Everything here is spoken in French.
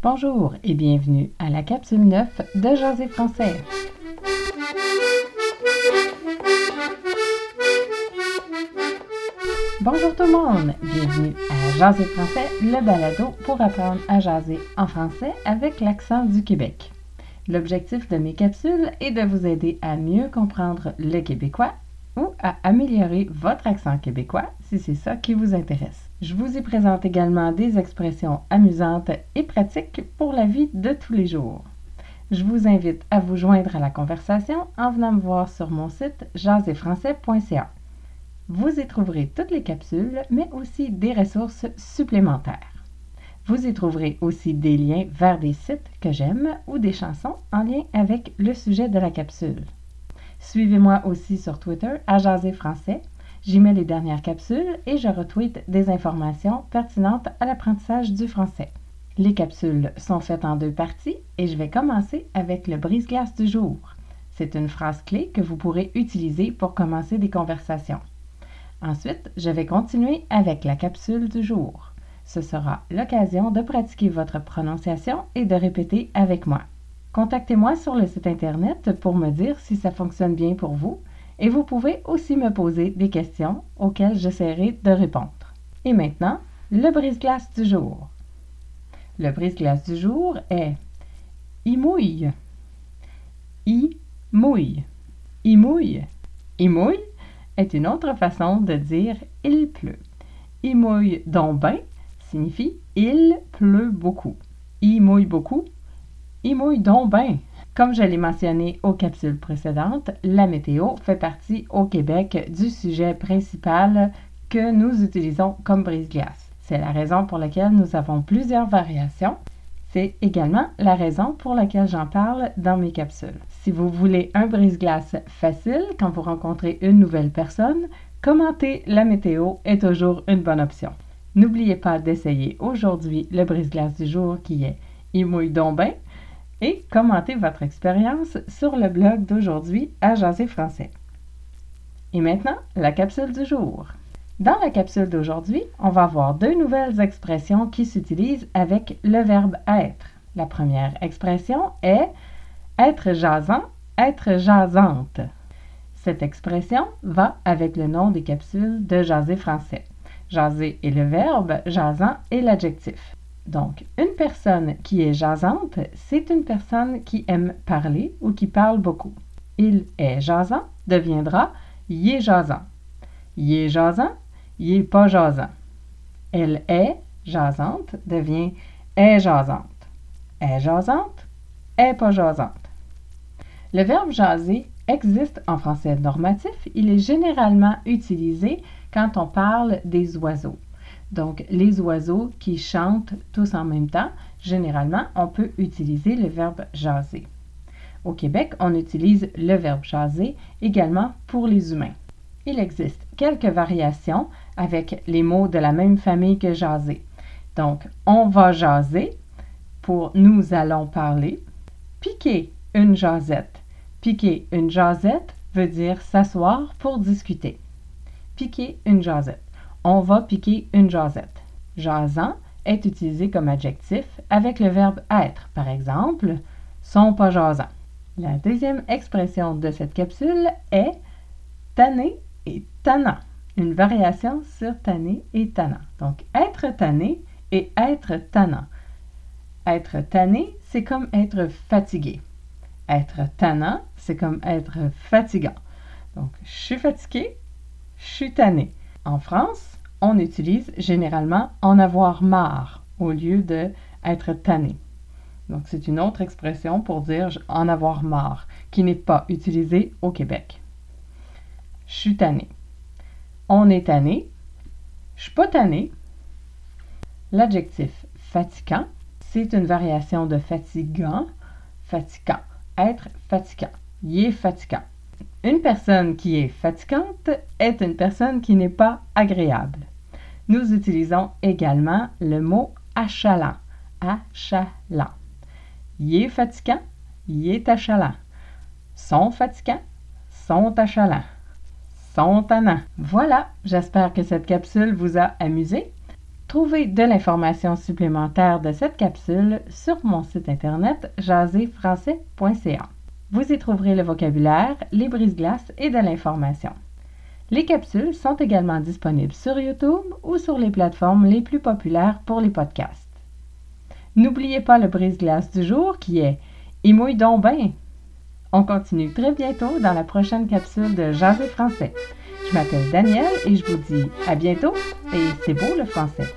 Bonjour et bienvenue à la capsule 9 de José Français. Bonjour tout le monde, bienvenue à Jaser français, le balado pour apprendre à jaser en français avec l'accent du Québec. L'objectif de mes capsules est de vous aider à mieux comprendre le québécois à améliorer votre accent québécois si c'est ça qui vous intéresse. Je vous y présente également des expressions amusantes et pratiques pour la vie de tous les jours. Je vous invite à vous joindre à la conversation en venant me voir sur mon site jaséfrançais.ca. Vous y trouverez toutes les capsules, mais aussi des ressources supplémentaires. Vous y trouverez aussi des liens vers des sites que j'aime ou des chansons en lien avec le sujet de la capsule. Suivez-moi aussi sur Twitter à Jaser Français J'y mets les dernières capsules et je retweete des informations pertinentes à l'apprentissage du français. Les capsules sont faites en deux parties et je vais commencer avec le brise-glace du jour. C'est une phrase clé que vous pourrez utiliser pour commencer des conversations. Ensuite, je vais continuer avec la capsule du jour. Ce sera l'occasion de pratiquer votre prononciation et de répéter avec moi. Contactez-moi sur le site Internet pour me dire si ça fonctionne bien pour vous et vous pouvez aussi me poser des questions auxquelles j'essaierai de répondre. Et maintenant, le brise-glace du jour. Le brise-glace du jour est Il mouille. Il mouille. Il mouille. Il mouille est une autre façon de dire il pleut. Il mouille donc ben signifie il pleut beaucoup. Il mouille beaucoup. Il mouille donc ben comme je l'ai mentionné aux capsules précédentes, la météo fait partie au Québec du sujet principal que nous utilisons comme brise-glace. C'est la raison pour laquelle nous avons plusieurs variations. C'est également la raison pour laquelle j'en parle dans mes capsules. Si vous voulez un brise-glace facile quand vous rencontrez une nouvelle personne, commenter la météo est toujours une bonne option. N'oubliez pas d'essayer aujourd'hui le brise-glace du jour qui est Il mouille donc et commentez votre expérience sur le blog d'aujourd'hui à Jaser Français. Et maintenant, la capsule du jour. Dans la capsule d'aujourd'hui, on va voir deux nouvelles expressions qui s'utilisent avec le verbe être. La première expression est être jasant, être jasante. Cette expression va avec le nom des capsules de Jaser français. Jaser est le verbe, jasant est l'adjectif. Donc, une personne qui est jasante, c'est une personne qui aime parler ou qui parle beaucoup. Il est jasant deviendra il est jasant. Il est jasant, il est pas jasant. Elle est jasante devient est jasante. Est jasante, est pas jasante. Le verbe jaser existe en français normatif. Il est généralement utilisé quand on parle des oiseaux. Donc, les oiseaux qui chantent tous en même temps, généralement, on peut utiliser le verbe jaser. Au Québec, on utilise le verbe jaser également pour les humains. Il existe quelques variations avec les mots de la même famille que jaser. Donc, on va jaser pour nous allons parler. Piquer une jasette. Piquer une jasette veut dire s'asseoir pour discuter. Piquer une jasette on va piquer une jasette. Jasant est utilisé comme adjectif avec le verbe être. Par exemple, sont pas jasants. La deuxième expression de cette capsule est tanné et tannant. Une variation sur tanné et tannant. Donc, être tanné et être tannant. Être tanné, c'est comme être fatigué. Être tannant, c'est comme être fatigant. Donc, je suis fatigué, je suis tanné. En France, on utilise généralement en avoir marre au lieu de être tanné. Donc, c'est une autre expression pour dire en avoir marre, qui n'est pas utilisée au Québec. Je suis tanné. On est tanné. Je suis pas tanné. L'adjectif fatigant, c'est une variation de fatigant, fatigant, être fatigant. Il est fatigant. Une personne qui est fatigante est une personne qui n'est pas agréable. Nous utilisons également le mot achalant. Achalant. Il est fatigant, il est achalant. Sont fatigants, sont achalants. Sont tannants. Voilà, j'espère que cette capsule vous a amusé. Trouvez de l'information supplémentaire de cette capsule sur mon site internet jaséfrançais.ca. Vous y trouverez le vocabulaire, les brises-glaces et de l'information. Les capsules sont également disponibles sur YouTube ou sur les plateformes les plus populaires pour les podcasts. N'oubliez pas le brise-glace du jour qui est Et mouille donc bien. On continue très bientôt dans la prochaine capsule de Jaser français. Je m'appelle Danielle et je vous dis à bientôt et c'est beau le français.